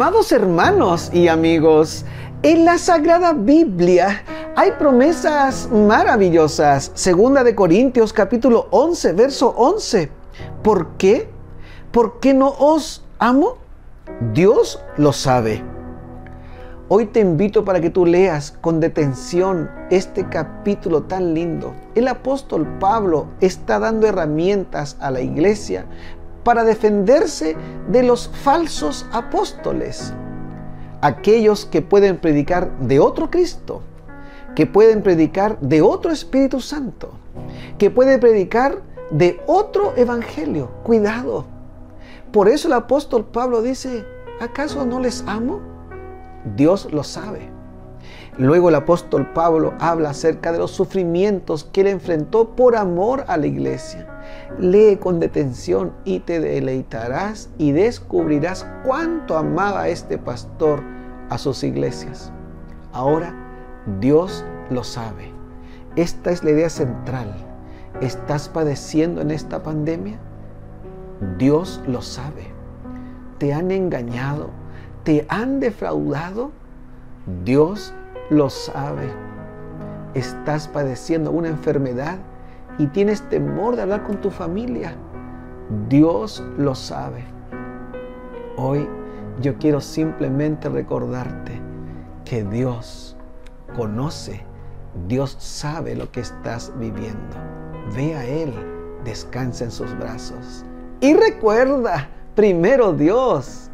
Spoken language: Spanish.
Amados hermanos y amigos, en la Sagrada Biblia hay promesas maravillosas. Segunda de Corintios capítulo 11, verso 11. ¿Por qué? ¿Por qué no os amo? Dios lo sabe. Hoy te invito para que tú leas con detención este capítulo tan lindo. El apóstol Pablo está dando herramientas a la iglesia para defenderse de los falsos apóstoles, aquellos que pueden predicar de otro Cristo, que pueden predicar de otro Espíritu Santo, que pueden predicar de otro Evangelio. Cuidado. Por eso el apóstol Pablo dice, ¿acaso no les amo? Dios lo sabe. Luego el apóstol Pablo habla acerca de los sufrimientos que él enfrentó por amor a la iglesia. Lee con detención y te deleitarás y descubrirás cuánto amaba este pastor a sus iglesias. Ahora Dios lo sabe. Esta es la idea central. ¿Estás padeciendo en esta pandemia? Dios lo sabe. ¿Te han engañado? ¿Te han defraudado? Dios lo sabe. Estás padeciendo una enfermedad y tienes temor de hablar con tu familia. Dios lo sabe. Hoy yo quiero simplemente recordarte que Dios conoce, Dios sabe lo que estás viviendo. Ve a Él, descansa en sus brazos. Y recuerda, primero Dios